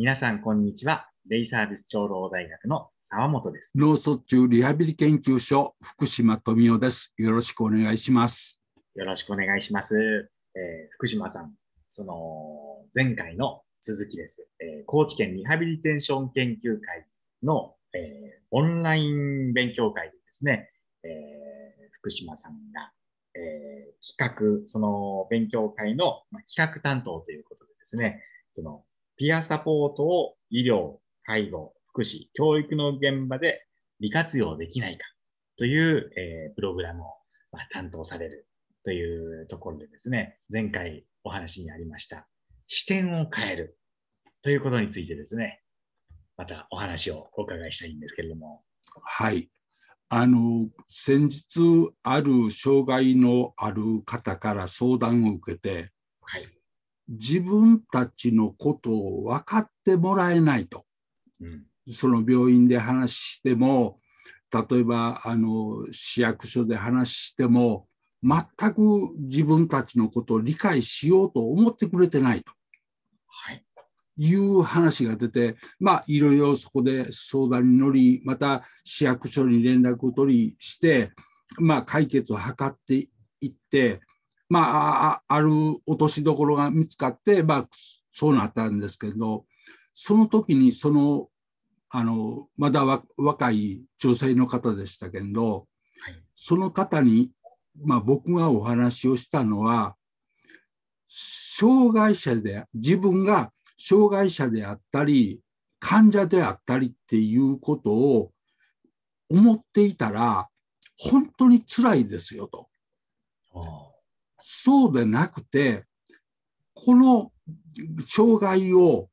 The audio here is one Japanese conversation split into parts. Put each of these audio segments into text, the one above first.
皆さん、こんにちは。デイサービス長老大学の沢本です。脳卒中リハビリ研究所福島富夫です。よろしくお願いします。よろしくお願いします。えー福島さん、その前回の続きです。えー高知県リハビリテーション研究会の、えーオンライン勉強会でですね、えー福島さんが、えー企画、その勉強会の、まあ、企画担当ということでですね、そのピアサポートを医療、介護、福祉、教育の現場で利活用できないかという、えープログラムを、まあ、担当されるというところでですね、前回お話にありました、視点を変えるということについてですね、またお話をお伺いしたいんですけれども。はい。あの先日ある障害のある方から相談を受けてはい。自分たちのことを分かってもらえないとうん。その病院で話しても例えばあの市役所で話しても全く自分たちのことを理解しようと思ってくれてないとはい。いう話が出て、まあ、いろいろそこで相談に乗り、また市役所に連絡を取りして、まあ、解決を図っていって、まあ、あある落としどころが見つかって、まあ、そうなったんですけど、その時にその、あの、まだわ若い女性の方でしたけど、はい。その方に、まあ、僕がお話をしたのは、障害者で、自分が障害者であったり、患者であったりっていうことを思っていたら、本当に辛いですよと。おーそうでなくて、この障害を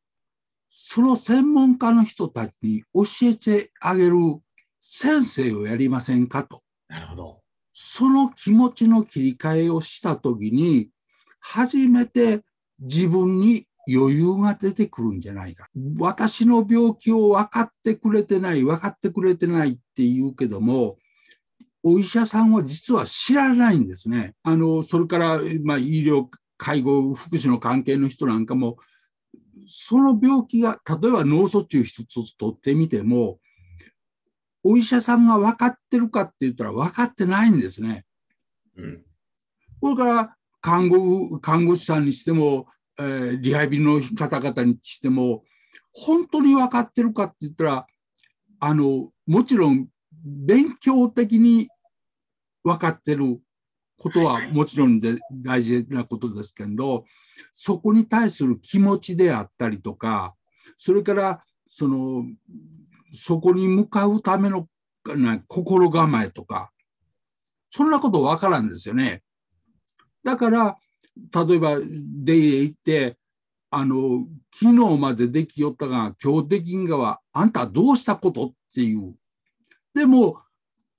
その専門家の人たちに教えてあげる先生をやりませんかと。なるほど。その気持ちの切り替えをしたときに、初めて自分に余裕が出てくるんじゃないか。私の病気を分かってくれてない、分かってくれてないって言うけども、お医者さんは実は知らないんですね。あの、それから、まあ、医療、介護、福祉の関係の人なんかも、その病気が、例えば脳卒中一つ取ってみても、お医者さんが分かってるかって言ったら分かってないんですね。うん。これから看護看護師さんにしても、えーリハビリの方々にしても、本当に分かってるかって言ったら、あのもちろん勉強的に分かってることはもちろんで大事なことですけど、そこに対する気持ちであったりとか、それからそのそこに向かうためのな心構えとか、そんなことわからんですよね。だから、例えば、デイへ行って、あの、昨日までできよったが、今日できんがは、あんたどうしたことっていう。でも、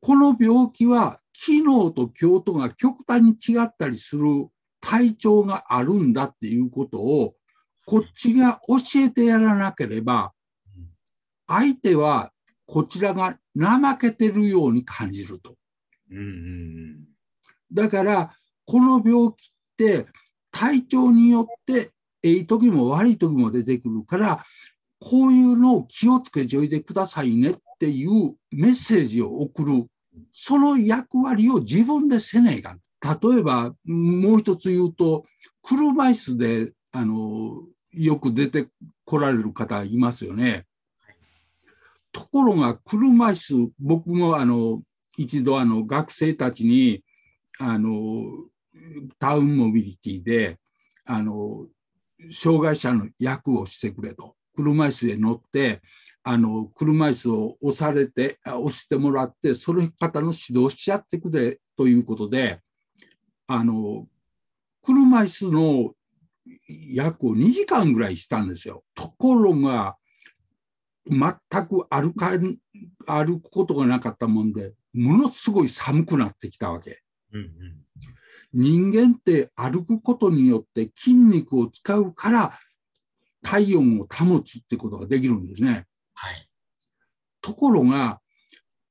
この病気は、昨日と今日とが極端に違ったりする体調があるんだっていうことを、こっちが教えてやらなければ、相手はこちらが怠けてるように感じると。うんうんだから、この病気って体調によって、いい時も悪い時も出てくるから、こういうのを気をつけちょいてくださいねっていうメッセージを送る、その役割を自分でせねえか。例えば、もう一つ言うと、車椅子で、あの、よく出てこられる方いますよね。ところが、車椅子、僕もあの、一度あの学生たちにあのタウンモビリティであの障害者の役をしてくれと車椅子へ乗ってあの車椅子を押されてあ押してもらってその方の指導しちゃってくれということであの車椅子の役を2時間ぐらいしたんですよ。ところが全く歩かん歩くことがなかったもんでものすごい寒くなってきたわけ。うんうん人間って歩くことによって筋肉を使うから体温を保つってことができるんですね。はい。ところが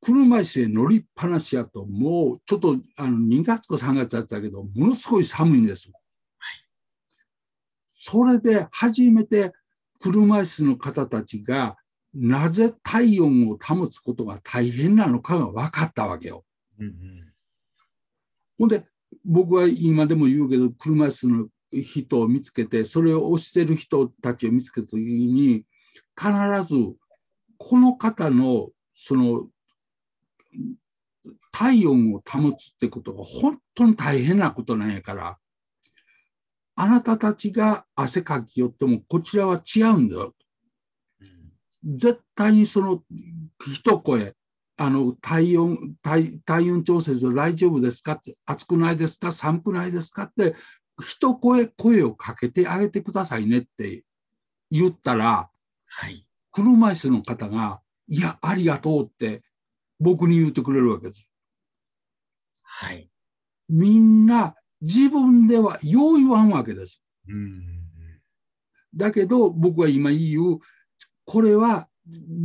車椅子へ乗りっぱなしやともうちょっとあの2月か3月だったけどものすごい寒いんです。それで初めて車椅子の方たちがなぜ体温を保つことが大変なのかが分かったわけよ。うんうんほんで、僕は今でも言うけど、車椅子の人を見つけて、それを押してる人たちを見つけたときに、必ず、この方の、その、体温を保つってことが本当に大変なことなんやから、あなたたちが汗かきよっても、こちらは違うんだよ。うん絶対にその一声、あの体温体、体温調節で大丈夫ですかって、暑くないですか、寒くないですかって、一声声をかけてあげてくださいねって言ったら、はい。車椅子の方が、いや、ありがとうって僕に言ってくれるわけです。はい。みんな自分ではよう言わんわけです。うんだけど僕は今言う、これは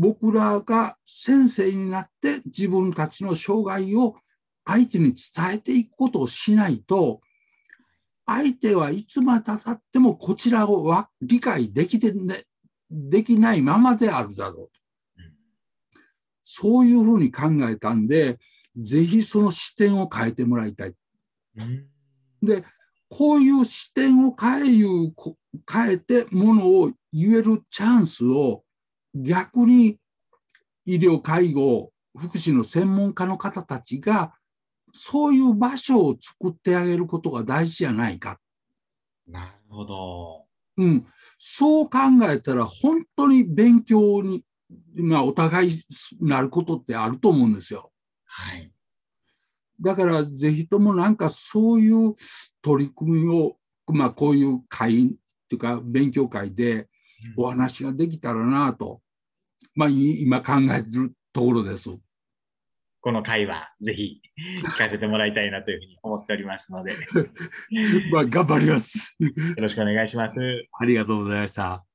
僕らが先生になって自分たちの障害を相手に伝えていくことをしないと、相手はいつまでたってもこちらをわ理解できて、ね、できないままであるだろう。うんそういうふうに考えたんで、ぜひその視点を変えてもらいたい。うんで、こういう視点を変えいうこ変えてものを言えるチャンスを逆に医療介護福祉の専門家の方たちがそういう場所を作ってあげることが大事じゃないか。なるほど。うん、そう考えたら本当に勉強に、まあ、お互いなることってあると思うんですよ。はい。だからぜひともなんかそういう取り組みを、まあ、こういう会っていうか勉強会でお話ができたらなと、まあ、い今考えてるところです。この回はぜひ聞かせてもらいたいなというふうに思っておりますので、よ まあ、頑張ります。ろしくお願いします。ありがとうございました。